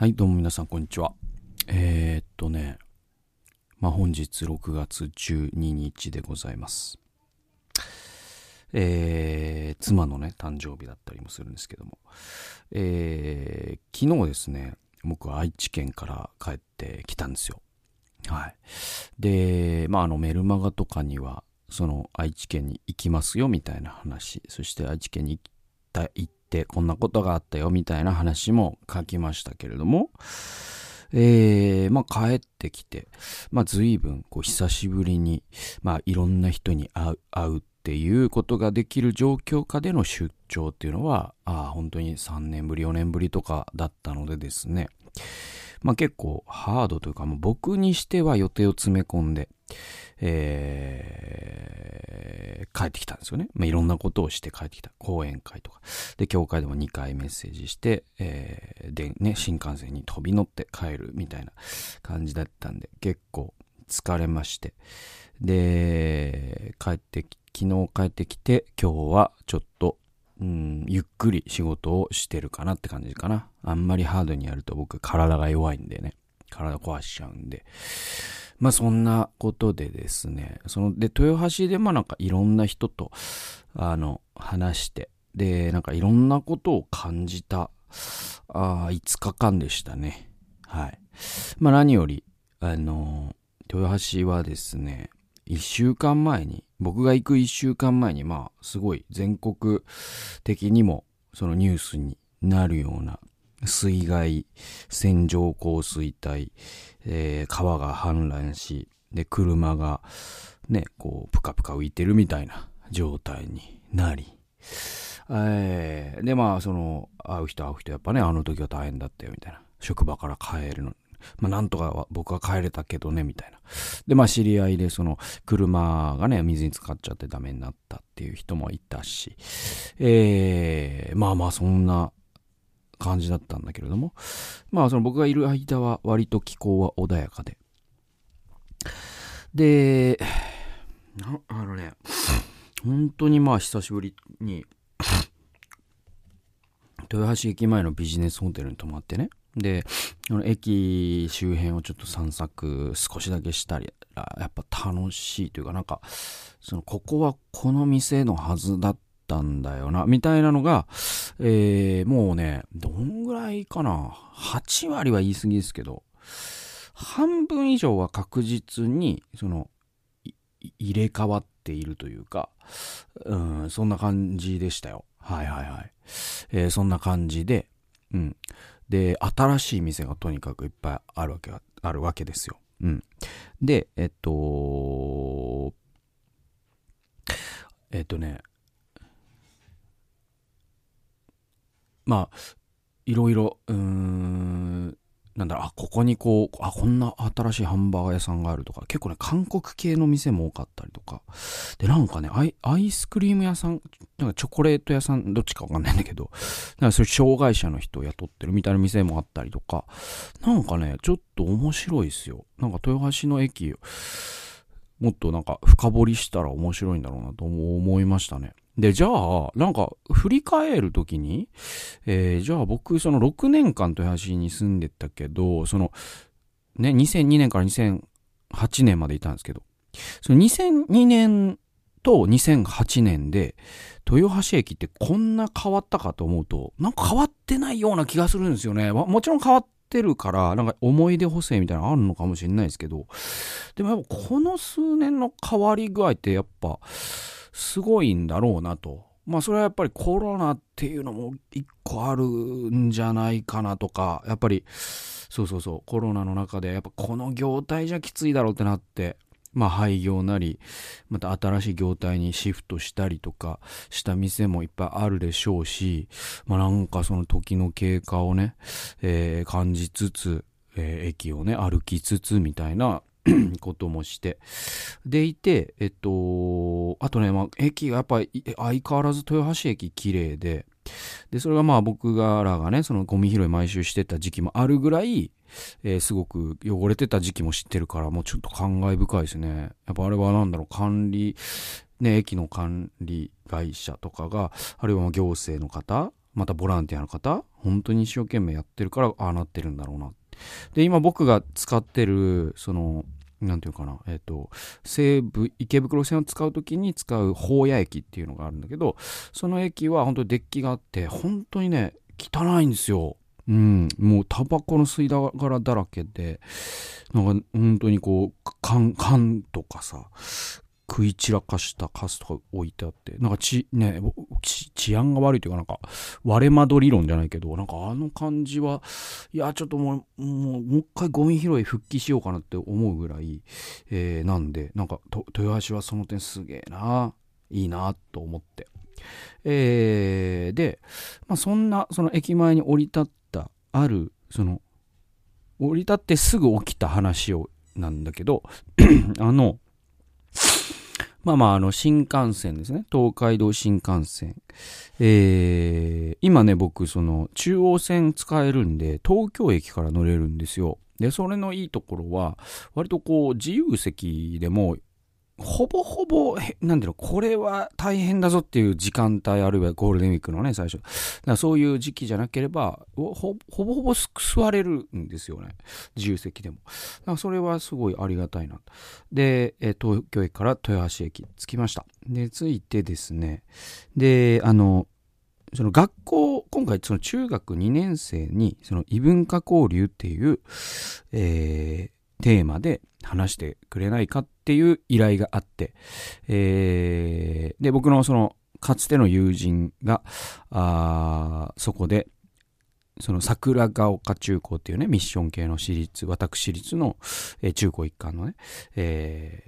はい、どうも皆さん、こんにちは。えー、っとね、まあ、本日6月12日でございます。えー、妻のね、誕生日だったりもするんですけども、えー、昨日ですね、僕は愛知県から帰ってきたんですよ。はい。で、まあ、あの、メルマガとかには、その愛知県に行きますよみたいな話、そして愛知県に行った行ってこんなことがあったよみたいな話も書きましたけれども、えー、まあ帰ってきて、まあ随分こう久しぶりに、まあいろんな人に会う、会うっていうことができる状況下での出張っていうのは、ああ、本当に3年ぶり、4年ぶりとかだったのでですね、まあ結構ハードというか、もう僕にしては予定を詰め込んで、えー、帰ってきたんですよね。まあ、いろんなことをして帰ってきた。講演会とか。で、教会でも2回メッセージして、えー、で、ね、新幹線に飛び乗って帰るみたいな感じだったんで、結構疲れまして。で、帰ってき、昨日帰ってきて、今日はちょっと、うん、ゆっくり仕事をしてるかなって感じかな。あんまりハードにやると僕体が弱いんでね。体壊しちゃうんで。まあそんなことでですね、その、で、豊橋でまあなんかいろんな人と、あの、話して、で、なんかいろんなことを感じた、あ5日間でしたね。はい。まあ何より、あの、豊橋はですね、1週間前に、僕が行く1週間前に、まあすごい全国的にもそのニュースになるような水害、線状降水帯、えー、川が氾濫し、で、車がね、こう、ぷかぷか浮いてるみたいな状態になり、えー、で、まあ、その、会う人会う人、やっぱね、あの時は大変だったよ、みたいな。職場から帰るの。まあ、なんとか僕は帰れたけどね、みたいな。で、まあ、知り合いで、その、車がね、水に浸かっちゃってダメになったっていう人もいたし、えー、まあまあ、そんな感じだったんだけれども、まあその僕がいる間は割と気候は穏やかで。で、あのね、本当にまあ久しぶりに、豊橋駅前のビジネスホテルに泊まってね、で、駅周辺をちょっと散策少しだけしたり、やっぱ楽しいというかなんか、そのここはこの店のはずだったんだよな、みたいなのが、えー、もうね、どんぐらいかな。8割は言い過ぎですけど、半分以上は確実に、その、入れ替わっているというか、うん、そんな感じでしたよ。はいはいはい。えー、そんな感じで、うん。で、新しい店がとにかくいっぱいあるわけ、あるわけですよ。うん。で、えっと、えっとね、まあ、いろいろ、うーん、なんだろう、あ、ここにこう、あ、こんな新しいハンバーガー屋さんがあるとか、結構ね、韓国系の店も多かったりとか、で、なんかね、アイアイスクリーム屋さん、なんかチョコレート屋さん、どっちかわかんないんだけど、なんかそういう障害者の人を雇ってるみたいな店もあったりとか、なんかね、ちょっと面白いですよ。なんか豊橋の駅、もっとなんか深掘りしたら面白いんだろうなと思いましたね。で、じゃあ、なんか、振り返るときに、えー、じゃあ僕、その6年間豊橋に住んでたけど、その、ね、2002年から2008年までいたんですけど、その2002年と2008年で、豊橋駅ってこんな変わったかと思うと、なんか変わってないような気がするんですよね。もちろん変わってるから、なんか思い出補正みたいなのあるのかもしれないですけど、でもやっぱこの数年の変わり具合ってやっぱ、すごいんだろうなと。まあそれはやっぱりコロナっていうのも一個あるんじゃないかなとか、やっぱり、そうそうそう、コロナの中でやっぱこの業態じゃきついだろうってなって、まあ廃業なり、また新しい業態にシフトしたりとかした店もいっぱいあるでしょうし、まあなんかその時の経過をね、えー、感じつつ、えー、駅をね、歩きつつみたいな こともして。でいて、えっと、あとね、まあ、駅がやっぱり相変わらず豊橋駅綺麗で、で、それがまあ僕らがね、そのゴミ拾い毎週してた時期もあるぐらい、えー、すごく汚れてた時期も知ってるから、もうちょっと感慨深いですね。やっぱあれはなんだろう、管理、ね、駅の管理会社とかが、あるいは行政の方、またボランティアの方本当に一生懸命やってるからああなってるんだろうなで今僕が使ってるそのなんていうかな、えっ、ー、と、西武池袋線を使う時に使う宝屋駅っていうのがあるんだけど、その駅は本当にデッキがあって、本当にね、汚いんですよ。うん、もうタバコの吸い殻だらけで、なんか本当にこう、缶、缶とかさ、食い散らかしたカスとか置いてあって、なんかち、ね、治安が悪いというか、なんか、割れ窓理論じゃないけど、なんかあの感じは、いや、ちょっともう、もう、もう一回ゴミ拾い復帰しようかなって思うぐらい、えー、なんで、なんか、豊橋はその点すげえな、いいな、と思って。えー、で、まあ、そんな、その駅前に降り立った、ある、その、降り立ってすぐ起きた話を、なんだけど、あの、まあまあ、あの、新幹線ですね。東海道新幹線。えー、今ね、僕、その、中央線使えるんで、東京駅から乗れるんですよ。で、それのいいところは、割とこう、自由席でもほぼほぼ、なんだろうの、これは大変だぞっていう時間帯、あるいはゴールデンウィークのね、最初。だからそういう時期じゃなければ、ほほぼほぼ座れるんですよね。自由席でも。だからそれはすごいありがたいな。で、東京駅から豊橋駅着きました。で、着いてですね、で、あの、その学校、今回その中学2年生に、その異文化交流っていう、えー、テーマで話してくれないかっていう依頼があって、えー、で、僕のその、かつての友人が、あそこで、その桜ヶ丘中高っていうね、ミッション系の私立、私立の、えー、中高一貫のね、え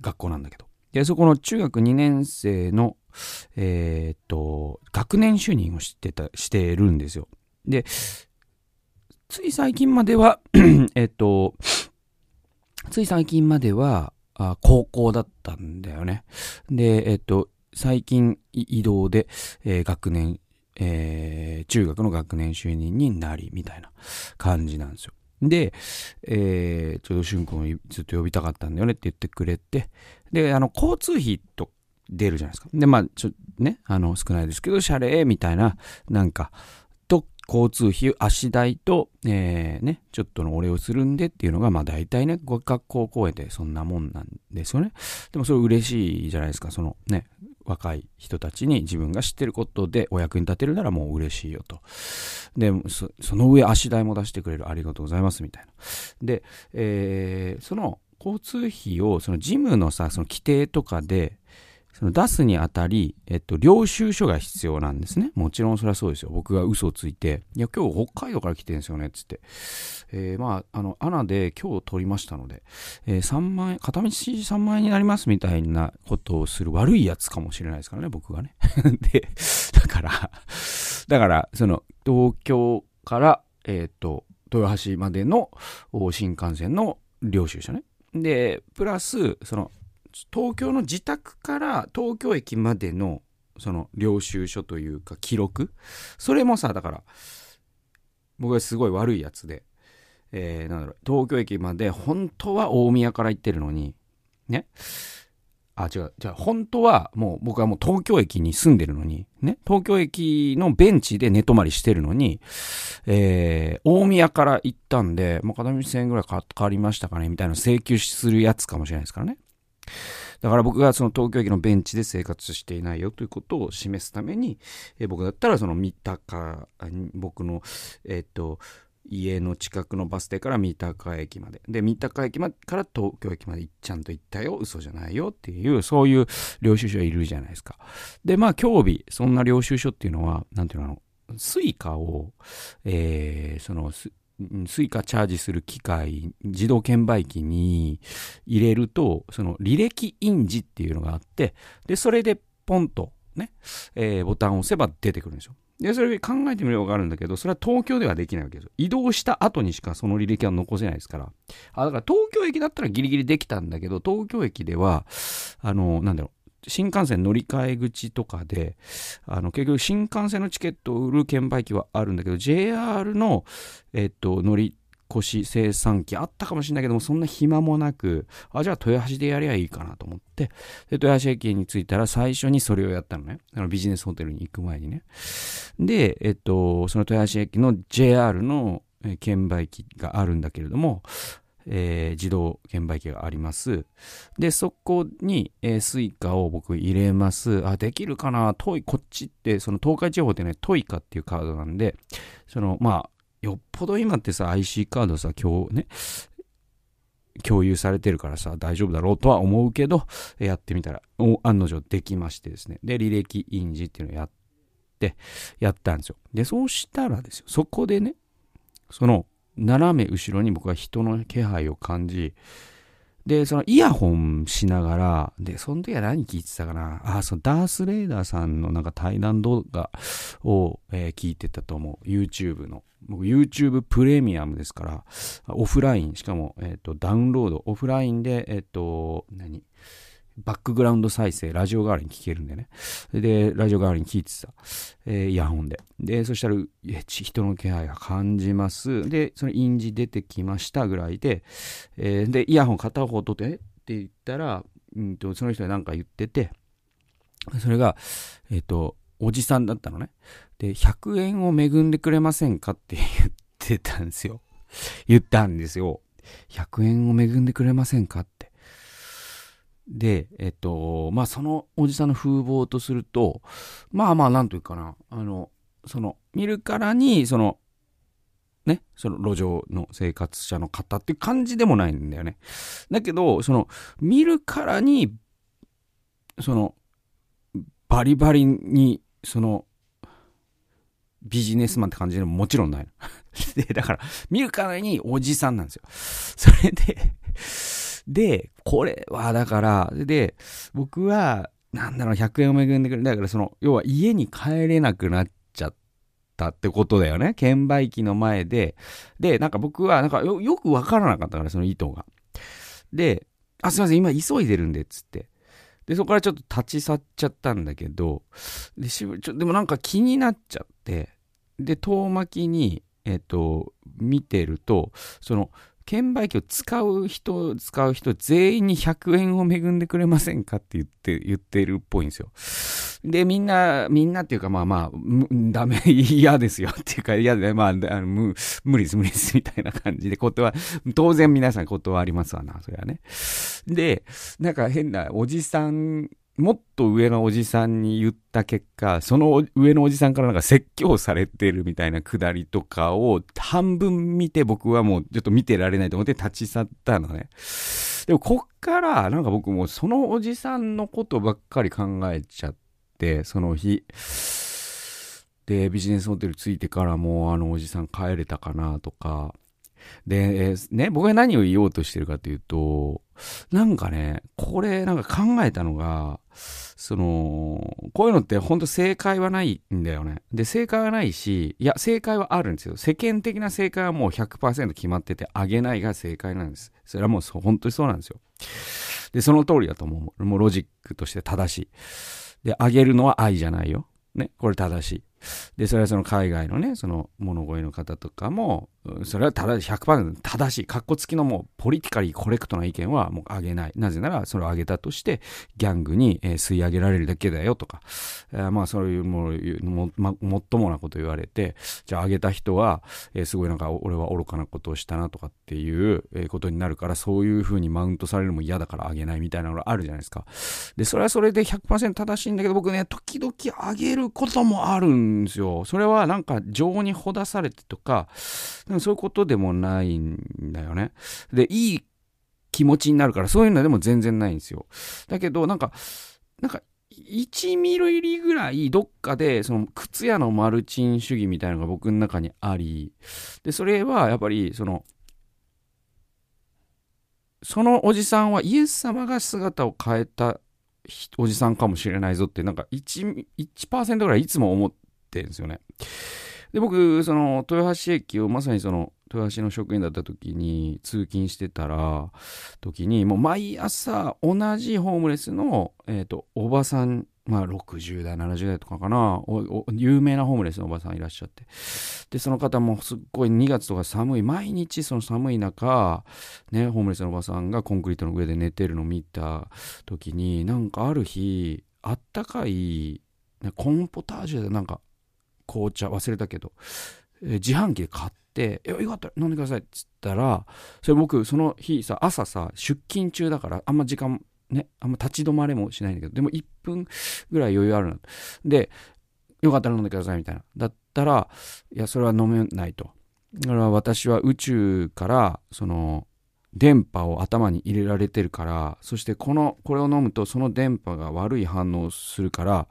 ー、学校なんだけど。で、そこの中学2年生の、えー、っと、学年主任をしてた、してるんですよ。で、つい最近までは えっと、つい最近までは、あ高校だったんだよね。で、えっと、最近移動で、えー、学年、えー、中学の学年主任になり、みたいな感じなんですよ。で、えー、ちょうどしゅんくんをずっと呼びたかったんだよねって言ってくれて、で、あの、交通費と出るじゃないですか。で、まあ、ちょ、ね、あの、少ないですけど、謝礼みたいな、なんか、交通費、足代と、えー、ね、ちょっとのお礼をするんでっていうのが、まあ大体ね、学校公演でそんなもんなんですよね。でもそれ嬉しいじゃないですか、そのね、若い人たちに自分が知ってることでお役に立てるならもう嬉しいよと。で、その上足代も出してくれるありがとうございますみたいな。で、えー、その交通費をその事務のさ、その規定とかで、その出すにあたり、えっと、領収書が必要なんですね。もちろんそれはそうですよ。僕が嘘をついて、いや、今日北海道から来てるんですよね、つって。えー、まあ、あの、アナで今日取りましたので、えー、3万円、片道3万円になりますみたいなことをする悪いやつかもしれないですからね、僕がね。で、だから、だから、その、東京から、えっ、と、豊橋までの新幹線の領収書ね。で、プラス、その、東京の自宅から東京駅までのその領収書というか記録それもさだから僕はすごい悪いやつで、えー、なんだろう東京駅まで本当は大宮から行ってるのにね？あ、違う。じゃあ、本当は、もう、僕はもう東京駅に住んでるのに、ね、東京駅のベンチで寝泊まりしてるのに、えー、大宮から行ったんで、もう片道1000円ぐらいかかりましたかね、みたいな請求するやつかもしれないですからね。だから僕がその東京駅のベンチで生活していないよということを示すために、え僕だったらその三鷹、僕の、えっ、と、家の近くのバス停から三鷹駅まで。で、三鷹駅まから東京駅までちゃんと行ったよ、嘘じゃないよっていう、そういう領収書いるじゃないですか。で、まあ、今日日、そんな領収書っていうのは、なんていうの、スイカを、えー、その、スイカチャージする機械、自動券売機に入れると、その履歴印字っていうのがあって、で、それでポンとね、えー、ボタンを押せば出てくるんですよ。で、それ考えてみればわかるんだけど、それは東京ではできないわけですよ。移動した後にしかその履歴は残せないですから。あ、だから東京駅だったらギリギリできたんだけど、東京駅では、あの、なんだろう、新幹線乗り換え口とかで、あの、結局新幹線のチケットを売る券売機はあるんだけど、JR の、えっと、乗り越し生産機あったかもしれないけども、そんな暇もなく、あ、じゃあ豊橋でやりゃいいかなと思って、で、豊橋駅に着いたら最初にそれをやったのね。あのビジネスホテルに行く前にね。で、えっと、その豊橋駅の JR の券売機があるんだけれども、えー、自動券売機があります。で、そこに、えー、スイカを僕入れます。あ、できるかな？トイカっちって、その東海地方ってね、トイカっていうカードなんで、その、まあ、よっぽど今ってさ、IC カードさ、今日ね、共有されてるからさ、大丈夫だろうとは思うけど、やってみたら、案の定できましてですね。で、履歴印字っていうのをやって、やったんですよ。で、そうしたらですよ、そこでね、その、斜め後ろに僕は人の気配を感じ、で、そのイヤホンしながら、で、その時は何聞いてたかな？あ、そのダース・レーダーさんのなんか対談動画を、えー、聞いてたと思う。YouTube の。僕 YouTube プレミアムですから、オフライン、しかも、えっ、ー、と、ダウンロード、オフラインで、えっ、ー、と、何？バックグラウンド再生、ラジオ代わりに聞けるんでね。で、ラジオ代わりに聞いてた。えー、イヤホンで。で、そしたら、人の気配が感じます。で、その印字出てきましたぐらいで、えー、で、イヤホン片方取って、え？って言ったら、うんと、その人が何か言ってて、それが、えっ、ー、と、おじさんだったのね。で、100円を恵んでくれませんかって言ってたんですよ。言ったんですよ。100円を恵んでくれませんかって。で、えっと、まあ、そのおじさんの風貌とすると、まあまあ、なんというかな、あの、その、見るからに、その、ね、その路上の生活者の方っていう感じでもないんだよね。だけど、その、見るからに、その、バリバリに、その、ビジネスマンって感じでももちろんない。で、だから、見るからにおじさんなんですよ。それでで、これはだから、で、僕は、なんだろう、100円を恵んでくれる。だからその、要は家に帰れなくなっちゃったってことだよね。券売機の前で。で、なんか僕は、なんかよよくわからなかったから、その意図が。で、あ、すいません、今急いでるんで、つって。で、そこからちょっと立ち去っちゃったんだけど、で、しちょでもなんか気になっちゃって、で、遠巻きに、えっ、と、見てると、その、券売機を使う人、使う人全員に100円を恵んでくれませんかって言って、言ってるっぽいんですよ。で、みんな、みんなっていうかまあまあ、ダメ、嫌ですよっていうか、嫌で、まあ、あ無無理です、無理です、みたいな感じで、断、当然皆さん断りますわな、それはね。で、なんか変なおじさんもっと上のおじさんに言った結果、その上のおじさんからなんか説教されてるみたいなくだりとかを半分見て僕はもうちょっと見てられないと思って立ち去ったのね。でもこっからなんか僕もそのおじさんのことばっかり考えちゃって、その日。で、ビジネスホテル着いてからもうあのおじさん帰れたかなとか、で、ね、僕が何を言おうとしてるかというと、なんかね、これなんか考えたのが、その、こういうのって本当正解はないんだよね。で、正解はないし、いや、正解はあるんですよ。世間的な正解はもう100%決まってて、あげないが正解なんです。それはもう本当にそうなんですよ。で、その通りだと思う。もうロジックとして正しい。で、あげるのは愛じゃないよ。ね、これ正しい。で、それはその海外のね、その物乞いの方とかも、それはただ100%正しい、かっこつきのもうポリティカリーコレクトな意見はもうあげない。なぜなら、それをあげたとして、ギャングに、えー、吸い上げられるだけだよとか、えー、まあそういうもも、ま、もっともなこと言われて、じゃああげた人は、えー、すごいなんか俺は愚かなことをしたなとかっていう、ことになるから、そういう風にマウントされるのも嫌だからあげないみたいなのがあるじゃないですか。で、それはそれで100%正しいんだけど、僕ね、時々あげることもあるんですよ。それはなんか情にほだされてとか、もそういうことでもないんだよね。で、いい気持ちになるから、そういうのでも全然ないんですよ。だけど、なんか、なんか、1ミリ入りぐらいどっかでその靴屋のマルチン主義みたいなのが僕の中にありでそれはやっぱりそのそのおじさんはイエス様が姿を変えたおじさんかもしれないぞってなんか 1%, ぐらいいつも思ってるんですよね。で、僕、その、豊橋駅をまさにその、豊橋の職員だった時に通勤してたら、時に、もう毎朝同じホームレスの、え、ー、と、おばさんまあ60代70代とかかな有名なホームレスのおばさんいらっしゃって。でその方もすっごい2月とか寒い毎日その寒い中ねホームレスのおばさんがコンクリートの上で寝てるのを見た時になんかある日あったかい、コーンポタージュでなんか紅茶忘れたけど、えー、自販機で買って「よかったら飲んでください」っつったらそれ僕その日さ朝さ出勤中だからあんま時間ね、あんま立ち止まれもしないんだけど、でも1分ぐらい余裕あるな。で、よかったら飲んでくださいみたいな。だったら、いや、それは飲めないと。だから私は宇宙から、その、電波を頭に入れられてるから、そしてこの、これを飲むとその電波が悪い反応するから、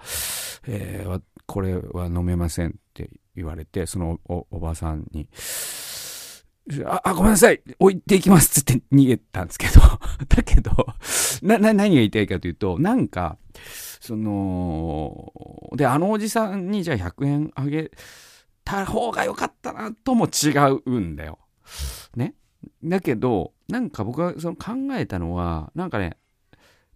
えー、これは飲めませんって言われて、そのおおばさんに、あ、あ、ごめんなさい置いていきますって逃げたんですけど だけどな、な、何が言いたいかというと、なんか、その、で、あのおじさんにじゃあ100円あげた方が良かったなとも違うんだよ。ね。だけど、なんか僕がその考えたのは、なんかね、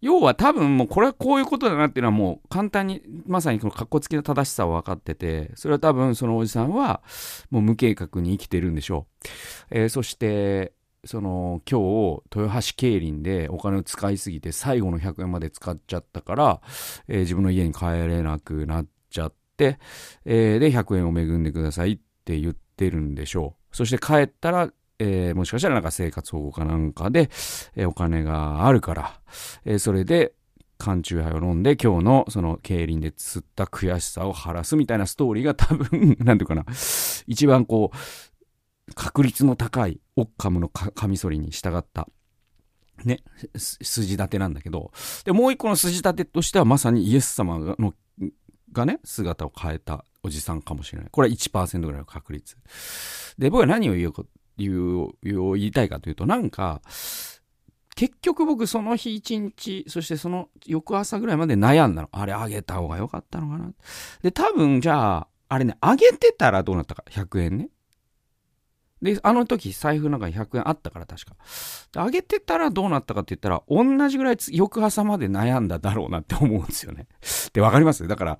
要は多分もうこれはこういうことだなっていうのはもう簡単にまさにこの格好つきの正しさは分かっててそれは多分そのおじさんはもう無計画に生きてるんでしょう、えー、そしてその今日豊橋競輪でお金を使いすぎて最後の100円まで使っちゃったから、えー、自分の家に帰れなくなっちゃって、えー、で100円を恵んでくださいって言ってるんでしょう。そして帰ったらえー、もしかしたらなんか生活保護かなんかで、えー、お金があるから、えー、それで缶チューハイを飲んで今日のその競輪で釣った悔しさを晴らすみたいなストーリーが多分、なんていうかな、一番こう、確率の高いオッカムのカミソリに従った、ね、筋立てなんだけど、で、もう一個の筋立てとしてはまさにイエス様のがね、姿を変えたおじさんかもしれない。これは1%ぐらいの確率。で、僕は何を言ういうを言いたいかというとなんか結局僕その日一日そしてその翌朝ぐらいまで悩んだの。あれあげた方が良かったのかな。で多分じゃああれねあげてたらどうなったか。100円ね。で、あの時財布の中に100円あったから確か。あげてたらどうなったかって言ったら、同じぐらい翌朝まで悩んだだろうなって思うんですよね。で、わかります？だから、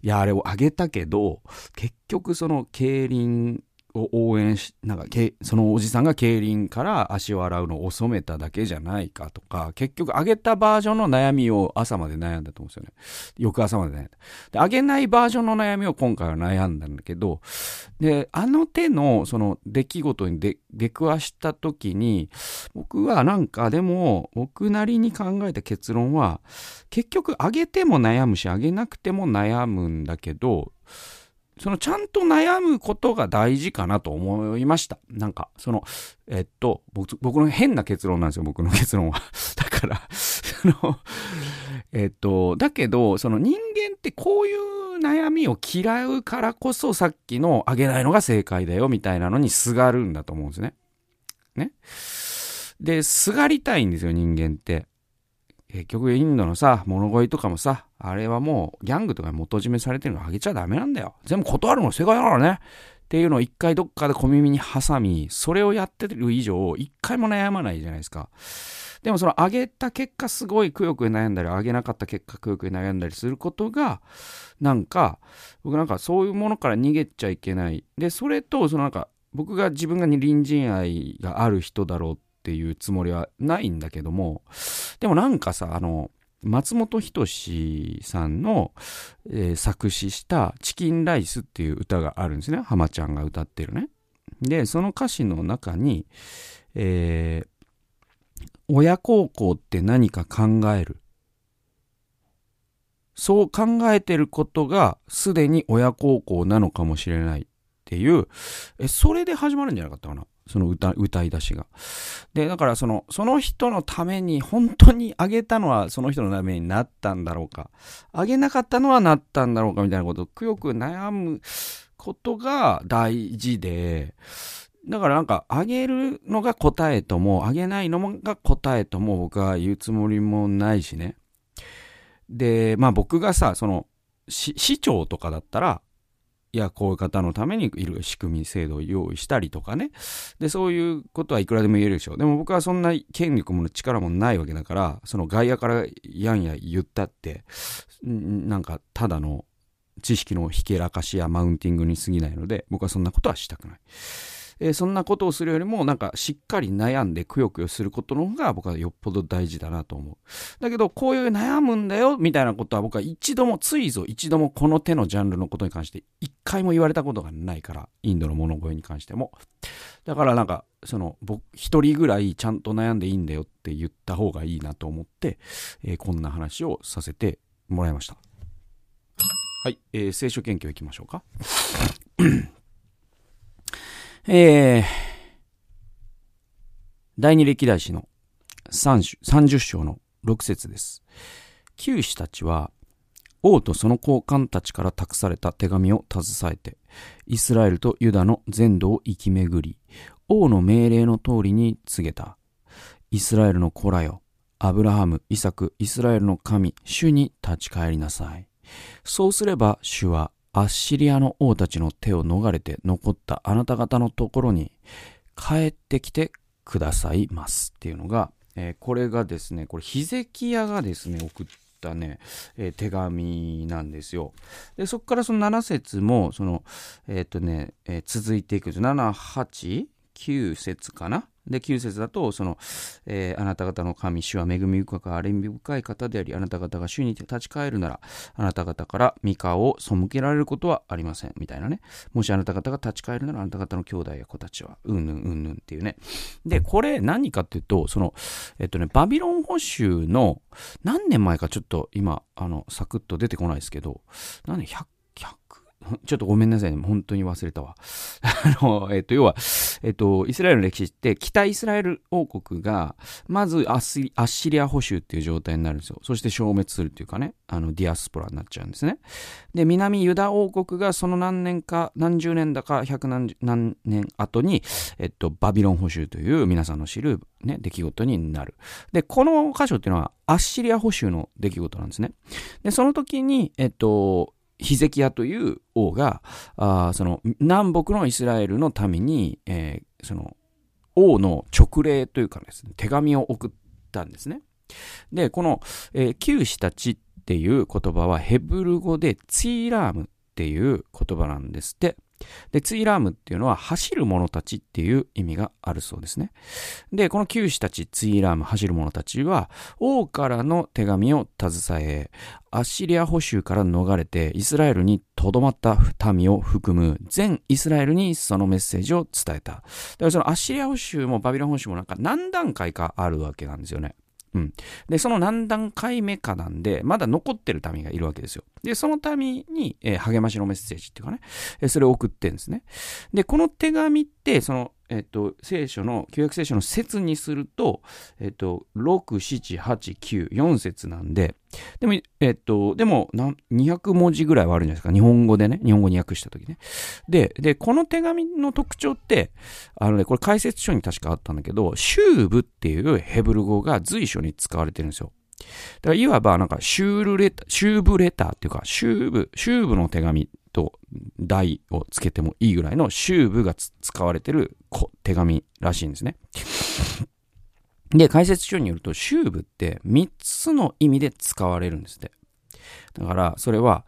いや、あれをあげたけど、結局その競輪を応援しなんかそのおじさんが競輪から足を洗うのを遅めただけじゃないかとか結局上げたバージョンの悩みを朝まで悩んだと思うんですよね。翌朝まで悩んだ。で上げないバージョンの悩みを今回は悩んだんだけどであの手のその出来事に出くわした時に僕はなんかでも僕なりに考えた結論は結局上げても悩むし上げなくても悩むんだけどそのちゃんと悩むことが大事かなと思いました。なんか、その、えっと、僕僕の変な結論なんですよ、僕の結論は。だから、その、えっと、だけど、その人間ってこういう悩みを嫌うからこそさっきのあげないのが正解だよみたいなのにすがるんだと思うんですね。ね。で、すがりたいんですよ、人間って。結局インドのさ、物乞いとかもさ、あれはもうギャングとかに元締めされてるのあげちゃダメなんだよ。全部断るの正解だからね。っていうのを一回どっかで小耳に挟み、それをやってる以上、一回も悩まないじゃないですか。でもその上げた結果すごいくよくよ悩んだり、上げなかった結果くよくよ悩んだりすることが、なんか、僕なんかそういうものから逃げちゃいけない。で、それと、そのなんか、僕が自分が隣人愛がある人だろうっていうつもりはないんだけどもでもなんかさあの松本人志さんの、えー、作詞した「チキンライス」っていう歌があるんですね浜ちゃんが歌ってるね。でその歌詞の中に、えー、親孝行って何か考える。そう考えてることがすでに親孝行なのかもしれないっていう、え、それで始まるんじゃなかったかな？その歌、歌い出しが。で、だからその、その人のために、本当にあげたのはその人のためになったんだろうか。あげなかったのはなったんだろうかみたいなことをくよく悩むことが大事で、だからなんか、あげるのが答えとも、あげないのが答えとも僕は言うつもりもないしね。で、まあ僕がさ、その、市長とかだったら、いや、こういう方のためにいる仕組み、制度を用意したりとかね。で、そういうことはいくらでも言えるでしょう。でも僕はそんな権力も力もないわけだから、その外野からやんや言ったって、なんかただの知識のひけらかしやマウンティングに過ぎないので、僕はそんなことはしたくない。えー、そんなことをするよりも、なんかしっかり悩んでくよくよすることの方が僕はよっぽど大事だなと思う。だけど、こういう悩むんだよ、みたいなことは僕は一度も、ついぞ一度もこの手のジャンルのことに関して一回も言われたことがないから、インドの物声に関しても。だからなんか、その、僕、一人ぐらいちゃんと悩んでいいんだよって言った方がいいなと思って、えー、こんな話をさせてもらいました。はい、えー、聖書研究いきましょうか。えー、第二歴代史の30章の6節です。九使たちは、王とその高官たちから託された手紙を携えて、イスラエルとユダの全土を行き巡り、王の命令の通りに告げた。イスラエルの子らよ、アブラハム、イサク、イスラエルの神、主に立ち返りなさい。そうすれば主はアッシリアの王たちの手を逃れて残ったあなた方のところに帰ってきてくださいます。っていうのが、えー、これがですね、これヒゼキヤがですね、送ったね、えー、手紙なんですよ。で、そこからその7節も、その、えっ、とね、え続いていくと、7、8、9節かな？で、9節だと、その、えー、あなた方の神、主は恵み深く、憐み深い方であり、あなた方が主に立ち返るなら、あなた方から三河を背けられることはありません。みたいなね。もしあなた方が立ち返るなら、あなた方の兄弟や子たちは、うんぬんうんぬんっていうね。で、これ何かっていうと、その、えっとね、バビロン保守の、何年前かちょっと今、あの、サクッと出てこないですけど、何年、100ちょっとごめんなさいね。本当に忘れたわ。あの、えっと、要は、えっと、イスラエルの歴史って、北イスラエル王国が、まずアッシリア保守っていう状態になるんですよ。そして消滅するっていうかね、あの、ディアスポラになっちゃうんですね。で、南ユダ王国がその何年か、何十年だか、百何何年後に、えっと、バビロン保守という皆さんの知る、ね、出来事になる。で、この箇所っていうのは、アッシリア保守の出来事なんですね。で、その時に、えっと、ヒゼキヤという王が、あその南北のイスラエルの民に、えー、その王の勅令というかですね、手紙を送ったんですね。で、この、えー、旧使たちっていう言葉はヘブル語でツィーラームっていう言葉なんですって。で、ツイラームっていうのは走る者たちっていう意味があるそうですね。で、この九死たち、ツイラーム、走る者たちは、王からの手紙を携え、アッシリア捕囚から逃れてイスラエルに留まった民を含む全イスラエルにそのメッセージを伝えた。だからそのアッシリア捕囚もバビロン捕囚もなんか何段階かあるわけなんですよね。うん。で、その何段階目かなんで、まだ残ってる民がいるわけですよ。で、その民に、えー、励ましのメッセージっていうかね、えー、それを送ってるんですね。で、この手紙って、その、えっと、聖書の、旧約聖書の説にすると、えっと、6、7、8、9、4節なんで、でも、えっと、でも、200文字ぐらいはあるんじゃないですか。日本語でね。日本語に訳したときね。で、で、この手紙の特徴って、あのね、これ解説書に確かあったんだけど、シューブっていうヘブル語が随所に使われてるんですよ。だからいわばなんかシュールレター、シューブレターっていうか、シューブ、シューブの手紙と題をつけてもいいぐらいのシューブが使われてる手紙らしいんですね。で、解説書によると、シューブって3つの意味で使われるんですって。だから、それは、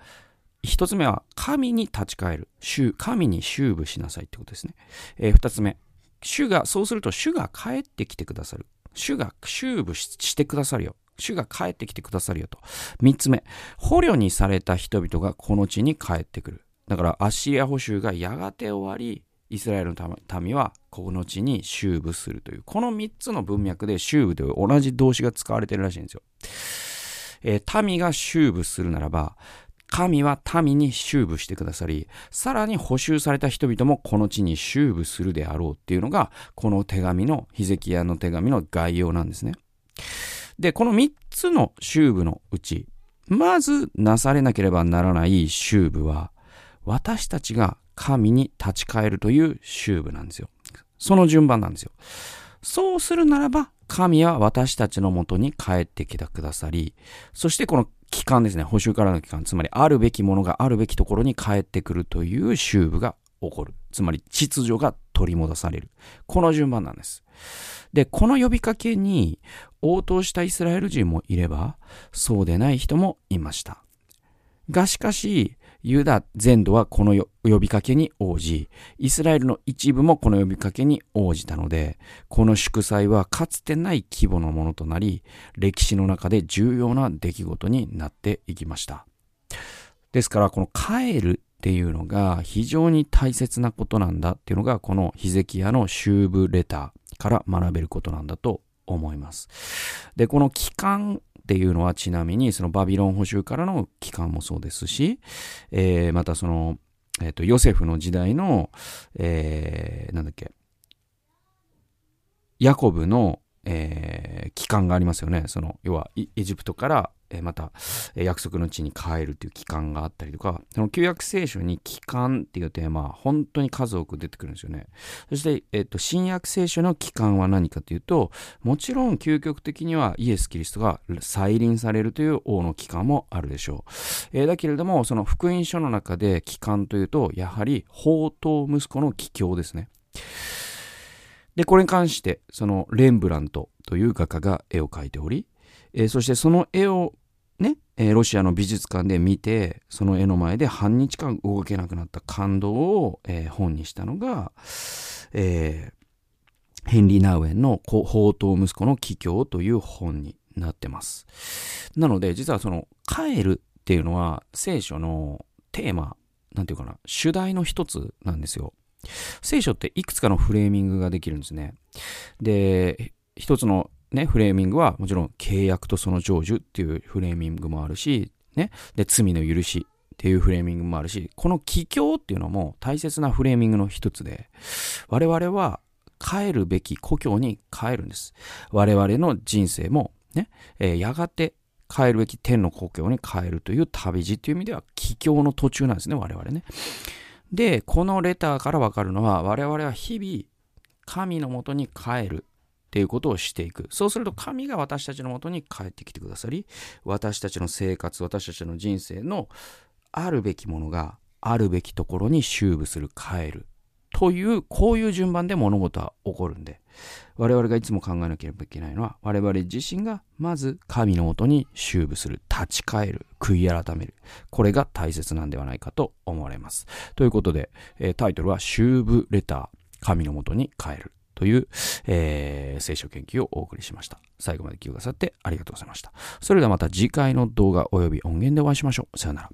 1つ目は、神に立ち返る。神にシューブしなさいってことですね。えー、2つ目、主が、そうすると主が帰ってきてくださる。主がシューブしてくださるよ。主が帰ってきてくださるよと。3つ目、捕虜にされた人々がこの地に帰ってくる。だから、アッシリア捕囚がやがて終わり、イスラエルの民はこの地に修部するという、この3つの文脈で修部という同じ動詞が使われてるらしいんですよ。えー、民が修部するならば、神は民に修部してくださり、さらに補修された人々もこの地に修部するであろうっていうのが、この手紙の、ヒゼキヤの手紙の概要なんですね。で、この3つの修部のうち、まずなされなければならない修部は、私たちが神に立ち返るという修部なんですよ。その順番なんですよ。そうするならば、神は私たちのもとに帰ってきてくださり、そしてこの帰還ですね。補修からの帰還。つまり、あるべきものがあるべきところに帰ってくるという修部が起こる。つまり、秩序が取り戻される。この順番なんです。で、この呼びかけに応答したイスラエル人もいれば、そうでない人もいました。がしかし、ユダ全土はこの呼びかけに応じ、イスラエルの一部もこの呼びかけに応じたので、この祝祭はかつてない規模のものとなり、歴史の中で重要な出来事になっていきました。ですから、この帰るっていうのが非常に大切なことなんだっていうのが、このヒゼキヤの修部レターから学べることなんだと思います。で、この帰還っていうのはちなみにそのバビロン捕囚からの帰還もそうですし、えー、またその、えっ、ー、と、ヨセフの時代の、えー、なんだっけ、ヤコブの、えー、帰還がありますよね。その、要は、エジプトからえまた、え約束の地に帰るという期間があったりとか、その旧約聖書に帰還っていうテーマは本当に数多く出てくるんですよね。そして、えっと、新約聖書の帰還は何かというと、もちろん究極的にはイエス・キリストが再臨されるという王の帰還もあるでしょう。えー、だけれども、その福音書の中で帰還というと、やはり宝刀息子の帰郷ですね。で、これに関して、そのレンブラントという画家が絵を描いており、えー、そしてその絵をね、えー、ロシアの美術館で見て、その絵の前で半日間動けなくなった感動を、えー、本にしたのが、えー、ヘンリー・ナウエンの宝刀息子の帰郷という本になってます。なので、実はその、帰るっていうのは聖書のテーマ、なんていうかな、主題の一つなんですよ。聖書っていくつかのフレーミングができるんですね。で、一つのね、フレーミングはもちろん契約とその成就っていうフレーミングもあるし、ね、で、罪の許しっていうフレーミングもあるし、この帰郷っていうのも大切なフレーミングの一つで、我々は帰るべき故郷に帰るんです。我々の人生もね、えー、やがて帰るべき天の故郷に帰るという旅路っていう意味では帰郷の途中なんですね、我々ね。で、このレターからわかるのは、我々は日々神のもとに帰るっていうことをしていく。そうすると神が私たちのもとに帰ってきてくださり、私たちの生活、私たちの人生のあるべきものがあるべきところに修部する、帰る。という、こういう順番で物事は起こるんで、我々がいつも考えなければいけないのは、我々自身がまず神のもとに修部する、立ち返る、悔い改める。これが大切なんではないかと思われます。ということで、タイトルは、修部レター、神のもとに帰る。という、えー、聖書研究をお送りしました。最後まで聞いてくださってありがとうございました。それではまた次回の動画及び音源でお会いしましょう。さよなら。